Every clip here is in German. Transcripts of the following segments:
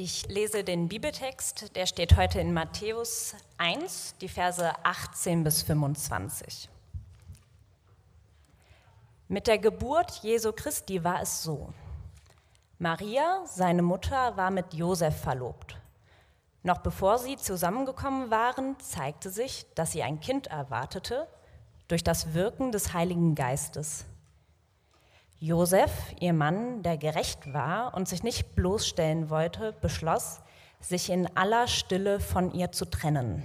Ich lese den Bibeltext, der steht heute in Matthäus 1, die Verse 18 bis 25. Mit der Geburt Jesu Christi war es so. Maria, seine Mutter, war mit Josef verlobt. Noch bevor sie zusammengekommen waren, zeigte sich, dass sie ein Kind erwartete durch das Wirken des Heiligen Geistes. Josef, ihr Mann, der gerecht war und sich nicht bloßstellen wollte, beschloss, sich in aller Stille von ihr zu trennen.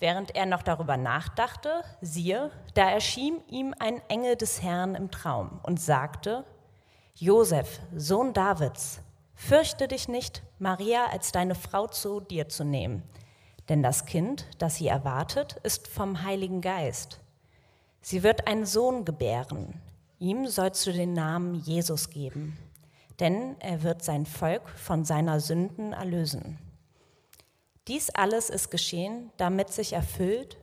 Während er noch darüber nachdachte, siehe, da erschien ihm ein Engel des Herrn im Traum und sagte, Josef, Sohn Davids, fürchte dich nicht, Maria als deine Frau zu dir zu nehmen, denn das Kind, das sie erwartet, ist vom Heiligen Geist. Sie wird einen Sohn gebären, ihm sollst du den Namen Jesus geben, denn er wird sein Volk von seiner Sünden erlösen. Dies alles ist geschehen, damit sich erfüllt,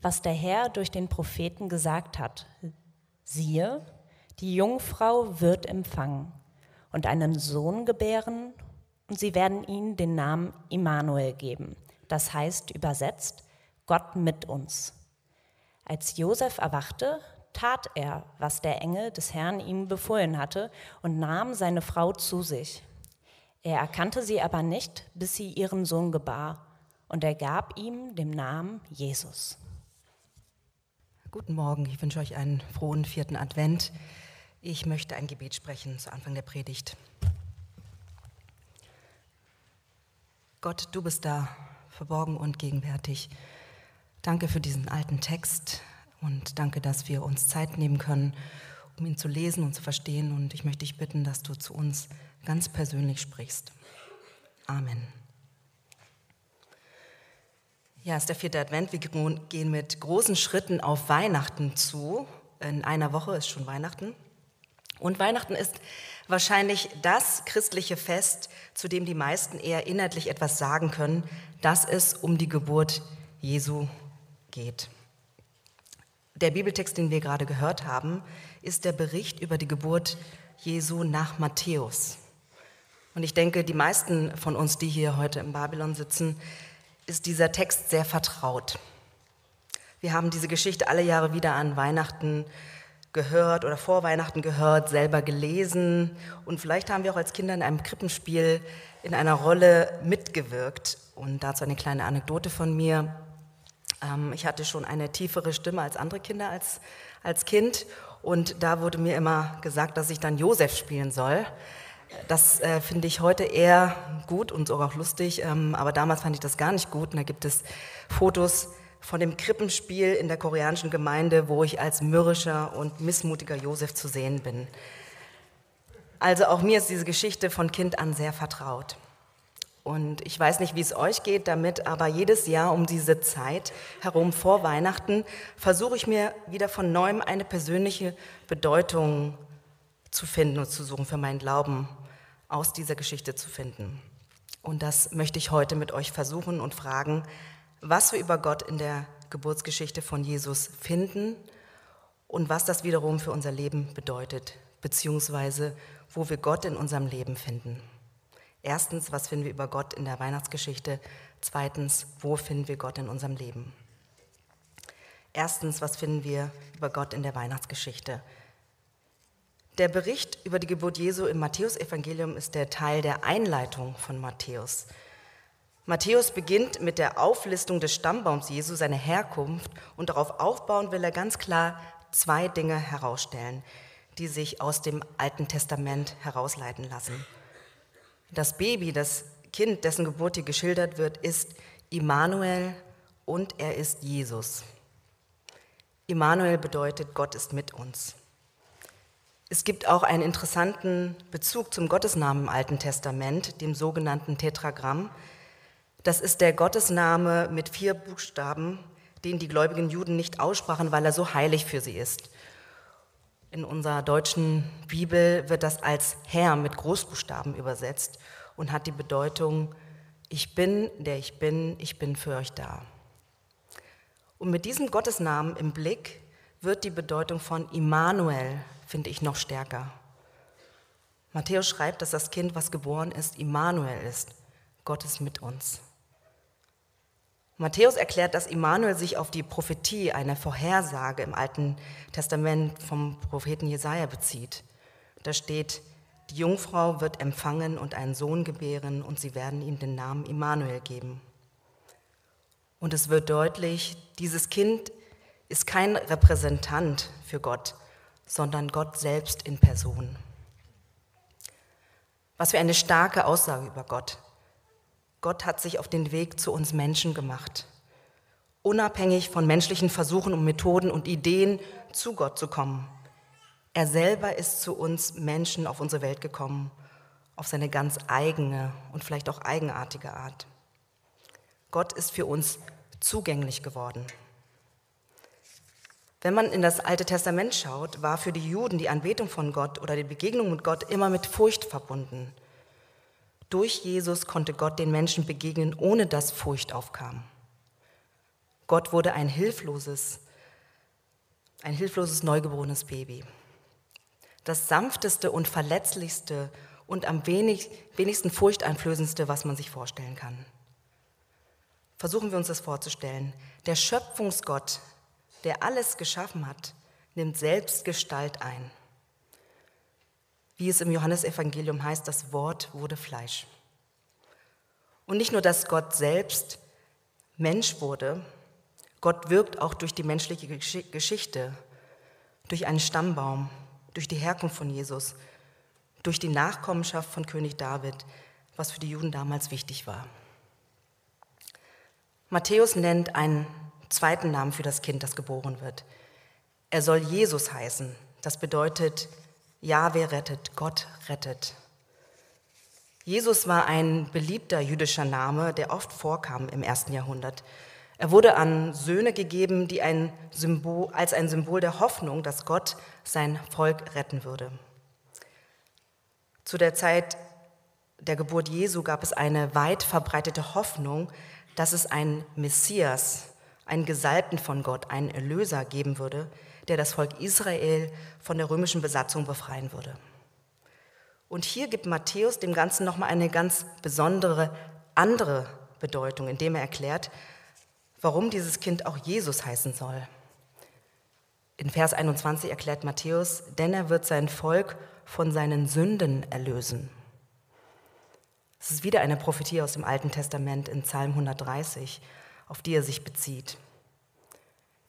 was der Herr durch den Propheten gesagt hat. Siehe, die Jungfrau wird empfangen und einen Sohn gebären, und sie werden ihm den Namen Immanuel geben. Das heißt übersetzt Gott mit uns. Als Josef erwachte, tat er, was der Engel des Herrn ihm befohlen hatte, und nahm seine Frau zu sich. Er erkannte sie aber nicht, bis sie ihren Sohn gebar, und er gab ihm den Namen Jesus. Guten Morgen, ich wünsche euch einen frohen vierten Advent. Ich möchte ein Gebet sprechen zu Anfang der Predigt. Gott, du bist da, verborgen und gegenwärtig. Danke für diesen alten Text und danke, dass wir uns Zeit nehmen können, um ihn zu lesen und zu verstehen. Und ich möchte dich bitten, dass du zu uns ganz persönlich sprichst. Amen. Ja, es ist der vierte Advent. Wir gehen mit großen Schritten auf Weihnachten zu. In einer Woche ist schon Weihnachten. Und Weihnachten ist wahrscheinlich das christliche Fest, zu dem die meisten eher inhaltlich etwas sagen können, dass es um die Geburt Jesu geht. Der Bibeltext, den wir gerade gehört haben, ist der Bericht über die Geburt Jesu nach Matthäus. Und ich denke, die meisten von uns, die hier heute im Babylon sitzen, ist dieser Text sehr vertraut. Wir haben diese Geschichte alle Jahre wieder an Weihnachten gehört oder vor Weihnachten gehört, selber gelesen und vielleicht haben wir auch als Kinder in einem Krippenspiel in einer Rolle mitgewirkt. Und dazu eine kleine Anekdote von mir. Ähm, ich hatte schon eine tiefere Stimme als andere Kinder als, als Kind und da wurde mir immer gesagt, dass ich dann Josef spielen soll. Das äh, finde ich heute eher gut und sogar auch lustig, ähm, aber damals fand ich das gar nicht gut. Und da gibt es Fotos von dem Krippenspiel in der koreanischen Gemeinde, wo ich als mürrischer und missmutiger Josef zu sehen bin. Also auch mir ist diese Geschichte von Kind an sehr vertraut. Und ich weiß nicht, wie es euch geht damit, aber jedes Jahr um diese Zeit herum vor Weihnachten versuche ich mir wieder von neuem eine persönliche Bedeutung zu finden und zu suchen für meinen Glauben aus dieser Geschichte zu finden. Und das möchte ich heute mit euch versuchen und fragen, was wir über Gott in der Geburtsgeschichte von Jesus finden und was das wiederum für unser Leben bedeutet, beziehungsweise wo wir Gott in unserem Leben finden. Erstens, was finden wir über Gott in der Weihnachtsgeschichte? Zweitens, wo finden wir Gott in unserem Leben? Erstens, was finden wir über Gott in der Weihnachtsgeschichte? Der Bericht über die Geburt Jesu im Matthäusevangelium ist der Teil der Einleitung von Matthäus. Matthäus beginnt mit der Auflistung des Stammbaums Jesu, seine Herkunft, und darauf aufbauen will er ganz klar zwei Dinge herausstellen, die sich aus dem Alten Testament herausleiten lassen. Das Baby, das Kind, dessen Geburt hier geschildert wird, ist Immanuel und er ist Jesus. Immanuel bedeutet, Gott ist mit uns. Es gibt auch einen interessanten Bezug zum Gottesnamen im Alten Testament, dem sogenannten Tetragramm. Das ist der Gottesname mit vier Buchstaben, den die gläubigen Juden nicht aussprachen, weil er so heilig für sie ist. In unserer deutschen Bibel wird das als Herr mit Großbuchstaben übersetzt und hat die Bedeutung, ich bin, der ich bin, ich bin für euch da. Und mit diesem Gottesnamen im Blick wird die Bedeutung von Immanuel, finde ich, noch stärker. Matthäus schreibt, dass das Kind, was geboren ist, Immanuel ist. Gott ist mit uns. Matthäus erklärt, dass Immanuel sich auf die Prophetie, eine Vorhersage im Alten Testament vom Propheten Jesaja bezieht. Da steht, die Jungfrau wird empfangen und einen Sohn gebären und sie werden ihm den Namen Immanuel geben. Und es wird deutlich, dieses Kind ist kein Repräsentant für Gott, sondern Gott selbst in Person. Was für eine starke Aussage über Gott. Gott hat sich auf den Weg zu uns Menschen gemacht, unabhängig von menschlichen Versuchen und Methoden und Ideen zu Gott zu kommen. Er selber ist zu uns Menschen auf unsere Welt gekommen, auf seine ganz eigene und vielleicht auch eigenartige Art. Gott ist für uns zugänglich geworden. Wenn man in das Alte Testament schaut, war für die Juden die Anbetung von Gott oder die Begegnung mit Gott immer mit Furcht verbunden. Durch Jesus konnte Gott den Menschen begegnen, ohne dass Furcht aufkam. Gott wurde ein hilfloses, ein hilfloses neugeborenes Baby. Das sanfteste und verletzlichste und am wenig, wenigsten furchteinflößendste, was man sich vorstellen kann. Versuchen wir uns das vorzustellen. Der Schöpfungsgott, der alles geschaffen hat, nimmt selbst Gestalt ein. Wie es im Johannesevangelium heißt, das Wort wurde Fleisch. Und nicht nur, dass Gott selbst Mensch wurde, Gott wirkt auch durch die menschliche Geschichte, durch einen Stammbaum, durch die Herkunft von Jesus, durch die Nachkommenschaft von König David, was für die Juden damals wichtig war. Matthäus nennt einen zweiten Namen für das Kind, das geboren wird. Er soll Jesus heißen. Das bedeutet, Jahwe rettet, Gott rettet. Jesus war ein beliebter jüdischer Name, der oft vorkam im ersten Jahrhundert. Er wurde an Söhne gegeben, die ein Symbol, als ein Symbol der Hoffnung, dass Gott sein Volk retten würde. Zu der Zeit der Geburt Jesu gab es eine weit verbreitete Hoffnung, dass es einen Messias, einen Gesalbten von Gott, einen Erlöser geben würde, der das Volk Israel von der römischen Besatzung befreien würde. Und hier gibt Matthäus dem Ganzen nochmal eine ganz besondere andere Bedeutung, indem er erklärt, warum dieses Kind auch Jesus heißen soll. In Vers 21 erklärt Matthäus, denn er wird sein Volk von seinen Sünden erlösen. Es ist wieder eine Prophetie aus dem Alten Testament in Psalm 130, auf die er sich bezieht.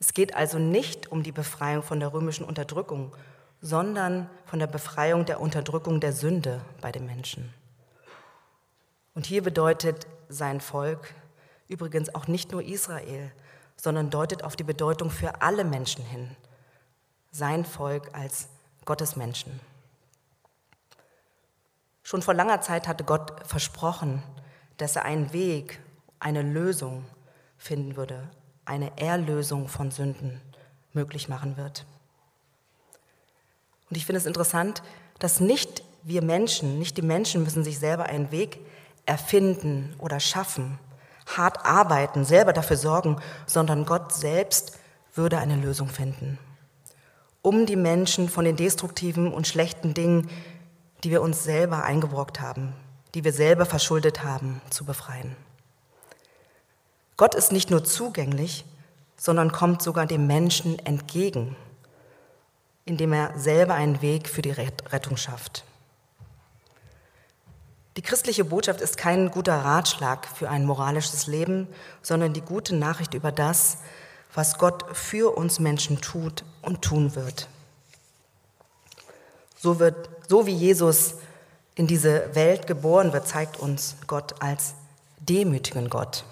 Es geht also nicht um die Befreiung von der römischen Unterdrückung, sondern von der Befreiung der Unterdrückung der Sünde bei den Menschen. Und hier bedeutet sein Volk übrigens auch nicht nur Israel, sondern deutet auf die Bedeutung für alle Menschen hin. Sein Volk als Gottes Menschen. Schon vor langer Zeit hatte Gott versprochen, dass er einen Weg, eine Lösung finden würde, eine Erlösung von Sünden möglich machen wird. Und ich finde es interessant, dass nicht wir Menschen, nicht die Menschen müssen sich selber einen Weg erfinden oder schaffen, hart arbeiten, selber dafür sorgen, sondern Gott selbst würde eine Lösung finden, um die Menschen von den destruktiven und schlechten Dingen, die wir uns selber eingebrockt haben, die wir selber verschuldet haben, zu befreien. Gott ist nicht nur zugänglich, sondern kommt sogar dem Menschen entgegen, indem er selber einen Weg für die Rettung schafft. Die christliche Botschaft ist kein guter Ratschlag für ein moralisches Leben, sondern die gute Nachricht über das, was Gott für uns Menschen tut und tun wird. So, wird, so wie Jesus in diese Welt geboren wird, zeigt uns Gott als demütigen Gott.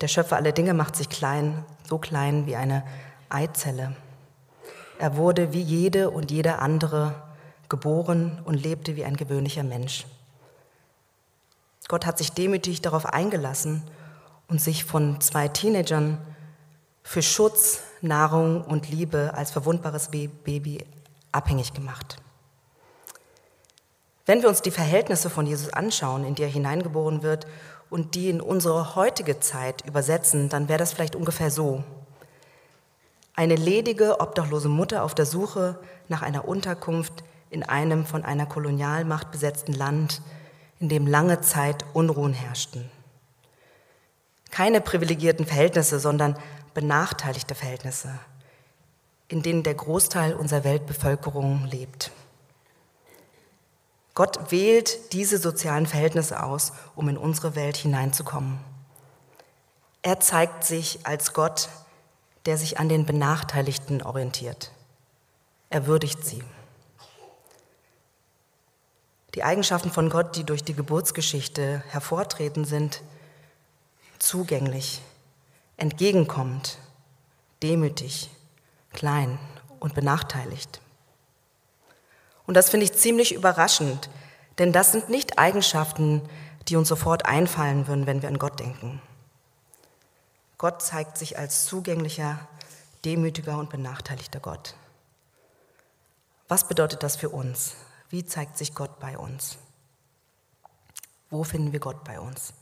Der Schöpfer aller Dinge macht sich klein, so klein wie eine Eizelle. Er wurde wie jede und jeder andere geboren und lebte wie ein gewöhnlicher Mensch. Gott hat sich demütig darauf eingelassen und sich von zwei Teenagern für Schutz, Nahrung und Liebe als verwundbares Baby abhängig gemacht. Wenn wir uns die Verhältnisse von Jesus anschauen, in die er hineingeboren wird und die in unsere heutige Zeit übersetzen, dann wäre das vielleicht ungefähr so. Eine ledige, obdachlose Mutter auf der Suche nach einer Unterkunft, in einem von einer Kolonialmacht besetzten Land, in dem lange Zeit Unruhen herrschten. Keine privilegierten Verhältnisse, sondern benachteiligte Verhältnisse, in denen der Großteil unserer Weltbevölkerung lebt. Gott wählt diese sozialen Verhältnisse aus, um in unsere Welt hineinzukommen. Er zeigt sich als Gott, der sich an den Benachteiligten orientiert. Er würdigt sie. Die Eigenschaften von Gott, die durch die Geburtsgeschichte hervortreten, sind zugänglich, entgegenkommend, demütig, klein und benachteiligt. Und das finde ich ziemlich überraschend, denn das sind nicht Eigenschaften, die uns sofort einfallen würden, wenn wir an Gott denken. Gott zeigt sich als zugänglicher, demütiger und benachteiligter Gott. Was bedeutet das für uns? Wie zeigt sich Gott bei uns? Wo finden wir Gott bei uns?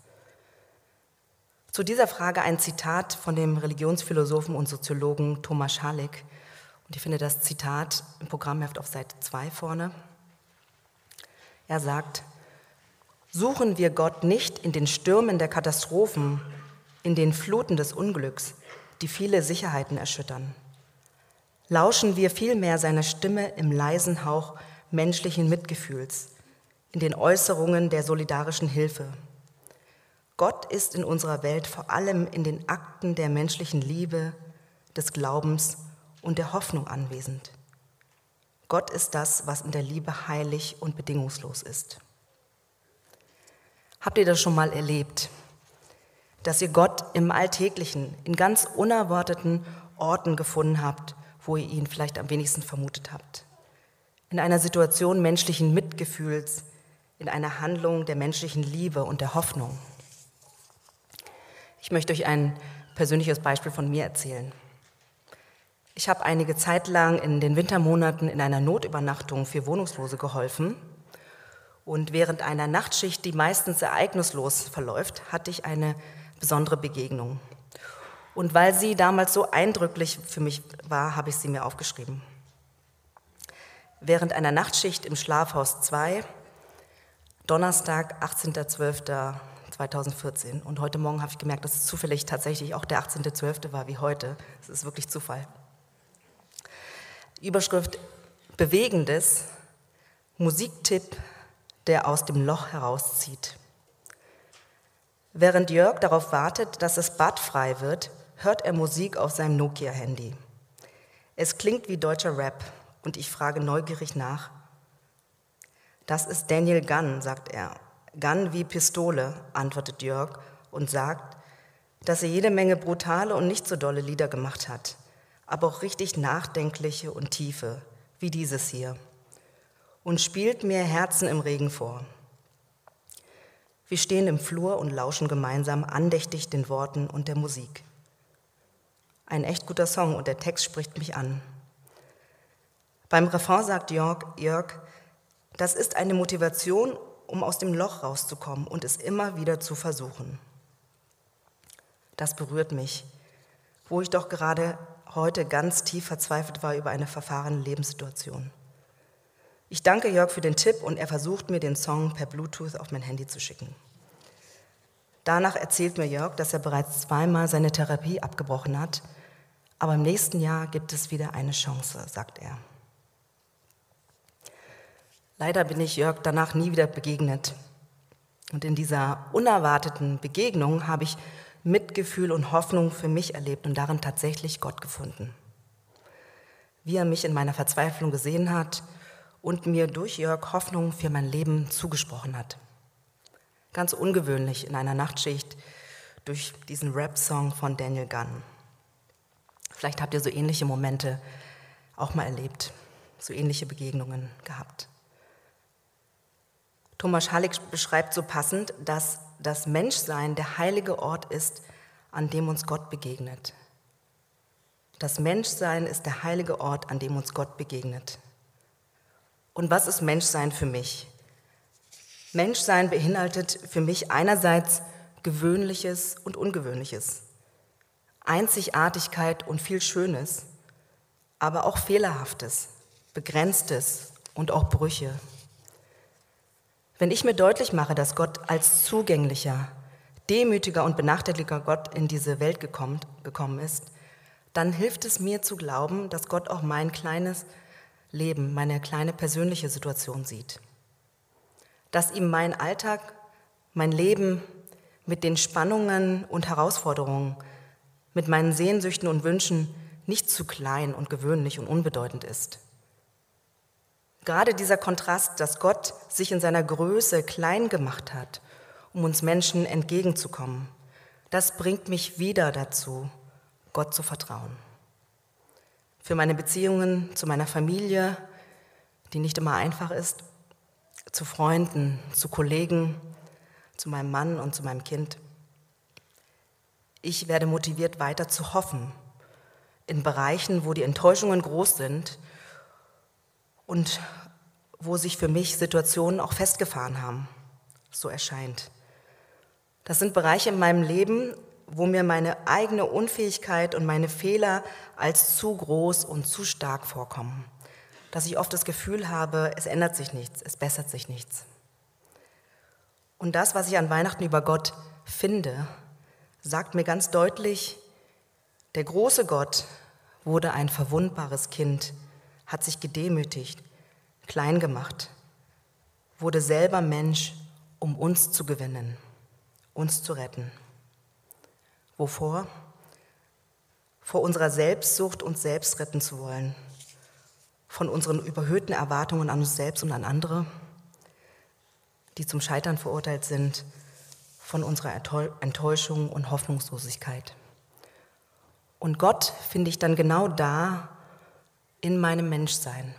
Zu dieser Frage ein Zitat von dem Religionsphilosophen und Soziologen Thomas Schalik, und ich finde das Zitat im Programmheft auf Seite 2 vorne. Er sagt, suchen wir Gott nicht in den Stürmen der Katastrophen, in den Fluten des Unglücks, die viele Sicherheiten erschüttern. Lauschen wir vielmehr seiner Stimme im leisen Hauch menschlichen Mitgefühls, in den Äußerungen der solidarischen Hilfe. Gott ist in unserer Welt vor allem in den Akten der menschlichen Liebe, des Glaubens und der Hoffnung anwesend. Gott ist das, was in der Liebe heilig und bedingungslos ist. Habt ihr das schon mal erlebt, dass ihr Gott im Alltäglichen, in ganz unerwarteten Orten gefunden habt, wo ihr ihn vielleicht am wenigsten vermutet habt? In einer Situation menschlichen Mitgefühls, in einer Handlung der menschlichen Liebe und der Hoffnung. Ich möchte euch ein persönliches Beispiel von mir erzählen. Ich habe einige Zeit lang in den Wintermonaten in einer Notübernachtung für Wohnungslose geholfen. Und während einer Nachtschicht, die meistens ereignislos verläuft, hatte ich eine besondere Begegnung. Und weil sie damals so eindrücklich für mich war, habe ich sie mir aufgeschrieben. Während einer Nachtschicht im Schlafhaus 2, Donnerstag, 18.12.2014. Und heute Morgen habe ich gemerkt, dass es zufällig tatsächlich auch der 18.12. war wie heute. Es ist wirklich Zufall. Überschrift Bewegendes, Musiktipp, der aus dem Loch herauszieht. Während Jörg darauf wartet, dass das Bad frei wird, hört er Musik auf seinem Nokia-Handy. Es klingt wie deutscher Rap und ich frage neugierig nach. Das ist Daniel Gunn, sagt er. Gunn wie Pistole, antwortet Jörg und sagt, dass er jede Menge brutale und nicht so dolle Lieder gemacht hat aber auch richtig nachdenkliche und tiefe, wie dieses hier. Und spielt mir Herzen im Regen vor. Wir stehen im Flur und lauschen gemeinsam andächtig den Worten und der Musik. Ein echt guter Song und der Text spricht mich an. Beim Refrain sagt Jörg, Jörg, das ist eine Motivation, um aus dem Loch rauszukommen und es immer wieder zu versuchen. Das berührt mich, wo ich doch gerade heute ganz tief verzweifelt war über eine verfahrene Lebenssituation. Ich danke Jörg für den Tipp und er versucht mir den Song per Bluetooth auf mein Handy zu schicken. Danach erzählt mir Jörg, dass er bereits zweimal seine Therapie abgebrochen hat, aber im nächsten Jahr gibt es wieder eine Chance, sagt er. Leider bin ich Jörg danach nie wieder begegnet. Und in dieser unerwarteten Begegnung habe ich Mitgefühl und Hoffnung für mich erlebt und darin tatsächlich Gott gefunden. Wie er mich in meiner Verzweiflung gesehen hat und mir durch Jörg Hoffnung für mein Leben zugesprochen hat. Ganz ungewöhnlich in einer Nachtschicht durch diesen Rap-Song von Daniel Gunn. Vielleicht habt ihr so ähnliche Momente auch mal erlebt, so ähnliche Begegnungen gehabt. Thomas Halleck beschreibt so passend, dass das Menschsein der heilige Ort ist, an dem uns Gott begegnet. Das Menschsein ist der heilige Ort, an dem uns Gott begegnet. Und was ist Menschsein für mich? Menschsein beinhaltet für mich einerseits Gewöhnliches und Ungewöhnliches, Einzigartigkeit und viel Schönes, aber auch Fehlerhaftes, Begrenztes und auch Brüche. Wenn ich mir deutlich mache, dass Gott als zugänglicher, demütiger und benachteiligter Gott in diese Welt gekommen, gekommen ist, dann hilft es mir zu glauben, dass Gott auch mein kleines Leben, meine kleine persönliche Situation sieht. Dass ihm mein Alltag, mein Leben mit den Spannungen und Herausforderungen, mit meinen Sehnsüchten und Wünschen nicht zu klein und gewöhnlich und unbedeutend ist. Gerade dieser Kontrast, dass Gott sich in seiner Größe klein gemacht hat, um uns Menschen entgegenzukommen, das bringt mich wieder dazu, Gott zu vertrauen. Für meine Beziehungen zu meiner Familie, die nicht immer einfach ist, zu Freunden, zu Kollegen, zu meinem Mann und zu meinem Kind. Ich werde motiviert, weiter zu hoffen in Bereichen, wo die Enttäuschungen groß sind und wo sich für mich Situationen auch festgefahren haben. So erscheint. Das sind Bereiche in meinem Leben, wo mir meine eigene Unfähigkeit und meine Fehler als zu groß und zu stark vorkommen. Dass ich oft das Gefühl habe, es ändert sich nichts, es bessert sich nichts. Und das, was ich an Weihnachten über Gott finde, sagt mir ganz deutlich, der große Gott wurde ein verwundbares Kind, hat sich gedemütigt, klein gemacht, wurde selber Mensch, um uns zu gewinnen, uns zu retten. Wovor? Vor unserer Selbstsucht, uns selbst retten zu wollen, von unseren überhöhten Erwartungen an uns selbst und an andere, die zum Scheitern verurteilt sind, von unserer Enttäuschung und Hoffnungslosigkeit. Und Gott finde ich dann genau da in meinem Menschsein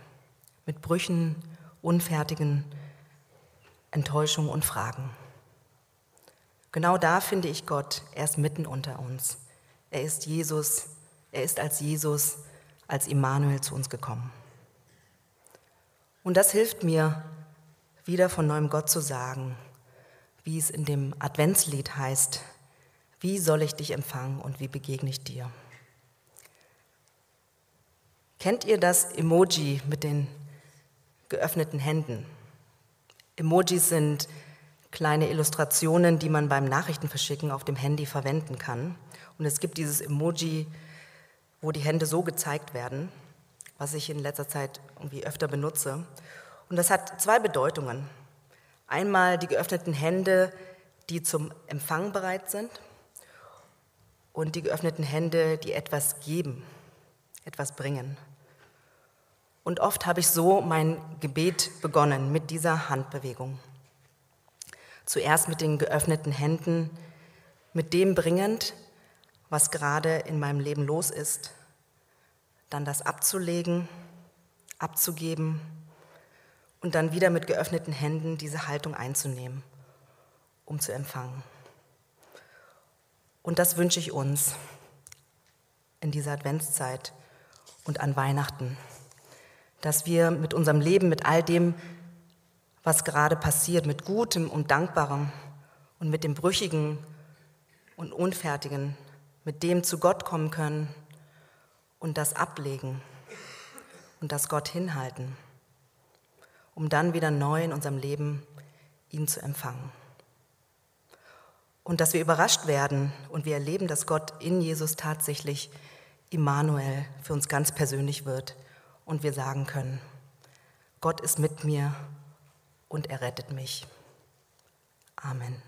mit Brüchen, unfertigen Enttäuschungen und Fragen. Genau da finde ich Gott, er ist mitten unter uns. Er ist Jesus, er ist als Jesus, als Immanuel zu uns gekommen. Und das hilft mir, wieder von neuem Gott zu sagen, wie es in dem Adventslied heißt, wie soll ich dich empfangen und wie begegne ich dir? Kennt ihr das Emoji mit den geöffneten Händen. Emojis sind kleine Illustrationen, die man beim Nachrichtenverschicken auf dem Handy verwenden kann. Und es gibt dieses Emoji, wo die Hände so gezeigt werden, was ich in letzter Zeit irgendwie öfter benutze. Und das hat zwei Bedeutungen. Einmal die geöffneten Hände, die zum Empfang bereit sind und die geöffneten Hände, die etwas geben, etwas bringen. Und oft habe ich so mein Gebet begonnen mit dieser Handbewegung. Zuerst mit den geöffneten Händen, mit dem bringend, was gerade in meinem Leben los ist, dann das abzulegen, abzugeben und dann wieder mit geöffneten Händen diese Haltung einzunehmen, um zu empfangen. Und das wünsche ich uns in dieser Adventszeit und an Weihnachten dass wir mit unserem Leben, mit all dem, was gerade passiert, mit Gutem und Dankbarem und mit dem Brüchigen und Unfertigen, mit dem zu Gott kommen können und das ablegen und das Gott hinhalten, um dann wieder neu in unserem Leben ihn zu empfangen. Und dass wir überrascht werden und wir erleben, dass Gott in Jesus tatsächlich Immanuel für uns ganz persönlich wird und wir sagen können, Gott ist mit mir und er rettet mich. Amen.